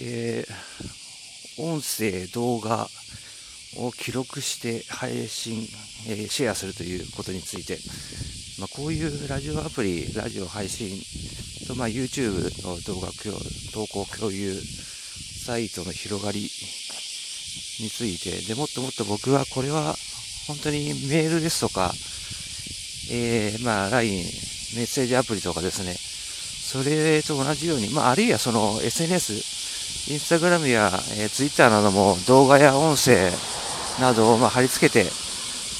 えー、音声、動画を記録して配信、えー、シェアするということについて、まあ、こういうラジオアプリ、ラジオ配信と、まあ、YouTube の動画投稿共有サイトの広がりについて、でもっともっと僕はこれは本当にメールですとか、えー、まあ LINE、メッセージアプリとかですね、それと同じように、まあ、あるいはその SNS、インスタグラムや、えー、ツイッターなども動画や音声などをまあ貼り付けて、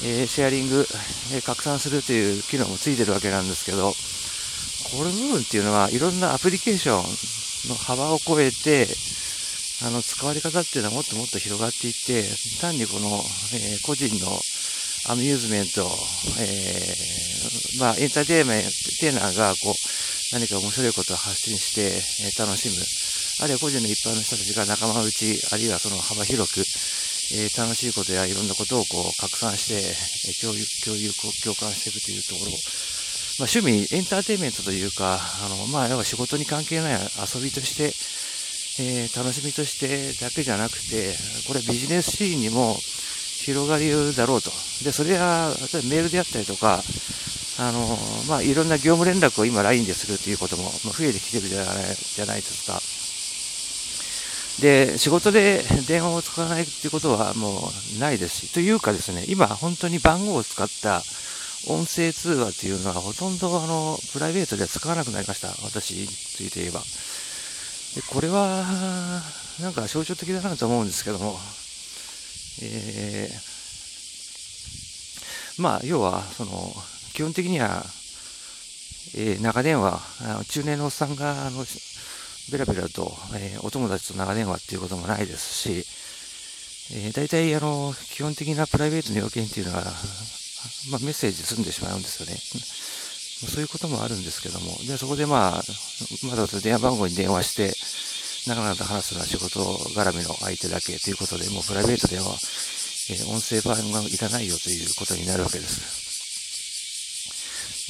えー、シェアリング、えー、拡散するという機能もついてるわけなんですけど、この部分っていうのはいろんなアプリケーションの幅を超えて、あの、使われ方っていうのはもっともっと広がっていって、単にこの、えー、個人のアミューズメント、えー、まあ、エンターテイメンテナーが、こう、何か面白いことを発信して、え楽しむ。あるいは個人の一般の人たちが仲間内、あるいはその幅広く、えー、楽しいことやいろんなことをこう拡散して、えー、共有、共有、共感していくというところまあ、趣味、エンターテインメントというか、あの、まあ、要は仕事に関係ない遊びとして、えー、楽しみとしてだけじゃなくて、これビジネスシーンにも広がりだろうと。で、それは、例えばメールであったりとか、あの、まあ、いろんな業務連絡を今 LINE でするということも増えてきてるじゃないじゃないですか。で、仕事で電話を使わないっていうことはもうないですし、というかですね、今本当に番号を使った音声通話っていうのはほとんどあの、プライベートでは使わなくなりました。私について言えば。で、これは、なんか象徴的だなと思うんですけども、えー、まあ、要は、その、基本的には、えー、長電話、中年のおっさんが、あの、ベラベラと、えー、お友達と長電話っていうこともないですし、えー、大体、あの、基本的なプライベートの要件っていうのは、まあ、メッセージ済んでしまうんですよね。そういうこともあるんですけども、で、そこでまあ、まだ電話番号に電話して、なかなか話すのは仕事絡みの相手だけということで、もうプライベートでは、えー、音声版がいらないよということになるわけです。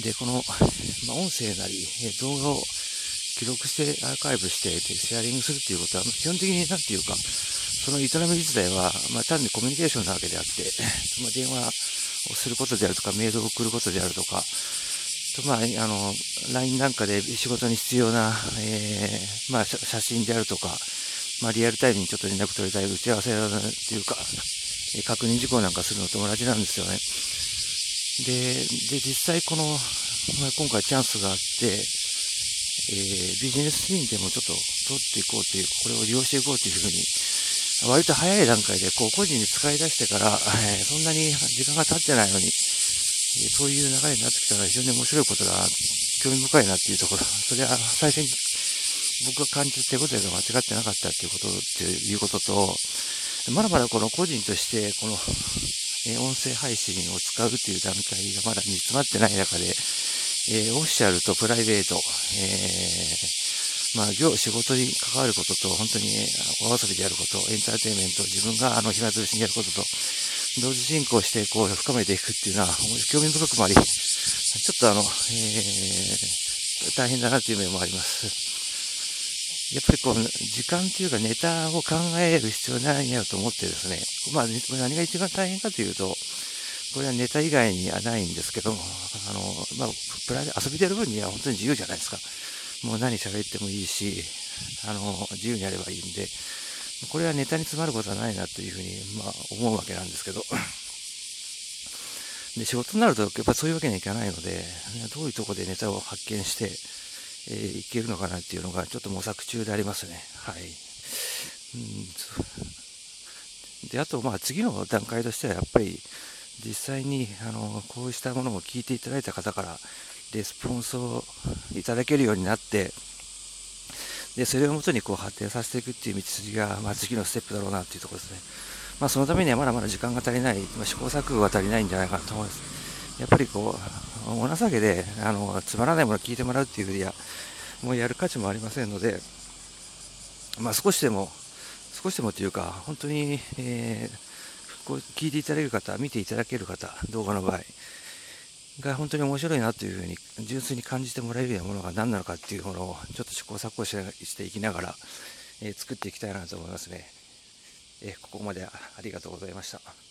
で、この、まあ、音声なり、え動画を記録してアーカイブしてシェアリングするっていうことは、基本的になんていうか、その営み自体は、まあ、単にコミュニケーションなわけであって、まあ、電話をすることであるとか、メールを送ることであるとか、とまあ、あの、LINE なんかで仕事に必要な、えー、まあ、写真であるとか、まあ、リアルタイムにちょっと連絡取りたい打ち合わせっていうか、確認事項なんかするのと同じなんですよね。で、で、実際この、まあ、今回チャンスがあって、えー、ビジネスシーンでもちょっと取っていこうという、これを利用していこうというふうに割と早い段階で、こう、個人に使い出してから、えー、そんなに時間が経ってないのに、えー、そういう流れになってきたら非常に面白いことが、興味深いなっていうところ、それは最初に僕が感じた手応えが間違ってなかったっていうこと、っていうことと、まだまだこの個人として、この、え、音声配信を使うっていう段階がまだ煮詰まってない中で、えー、オフィシャルとプライベート、えーまあ、業、仕事に関わることと、本当にお遊びであること、エンターテインメント、自分があの暇つぶしにやることと、同時進行してこう深めていくっていうのは、興味深くもあり、ちょっとあの、えー、大変だなという面もあります。やっぱりこう、時間っていうかネタを考える必要ないなと思ってですね、まあ、何が一番大変かというと、これはネタ以外にはないんですけども、あの、まあ、プライ遊びでやる分には本当に自由じゃないですか。もう何喋ってもいいし、あの、自由にやればいいんで、これはネタに詰まることはないなというふうに、まあ、思うわけなんですけど。で、仕事になると、やっぱそういうわけにはいかないので、どういうとこでネタを発見して、えー、いけるのかなっていうのが、ちょっと模索中でありますね。はい。うん、で、あと、まあ、次の段階としては、やっぱり、実際に、あの、こうしたものを聞いていただいた方から、レスポンスをいただけるようになって、で、それをもとにこう発展させていくっていう道筋が、まあ、次のステップだろうなっていうところですね。まあ、そのためにはまだまだ時間が足りない、まあ、試行錯誤が足りないんじゃないかなと思います。やっぱりこう、お情けで、あの、つまらないものを聞いてもらうっていうふうには、もうやる価値もありませんので、まあ、少しでも、少しでもというか、本当に、えー、こう聞いていただける方、見ていただける方、動画の場合、が本当に面白いなというふうに純粋に感じてもらえるようなものが何なのかっていうものをちょっと試行錯誤していきながら、え作っていきたいなと思いますね。えここまでありがとうございました。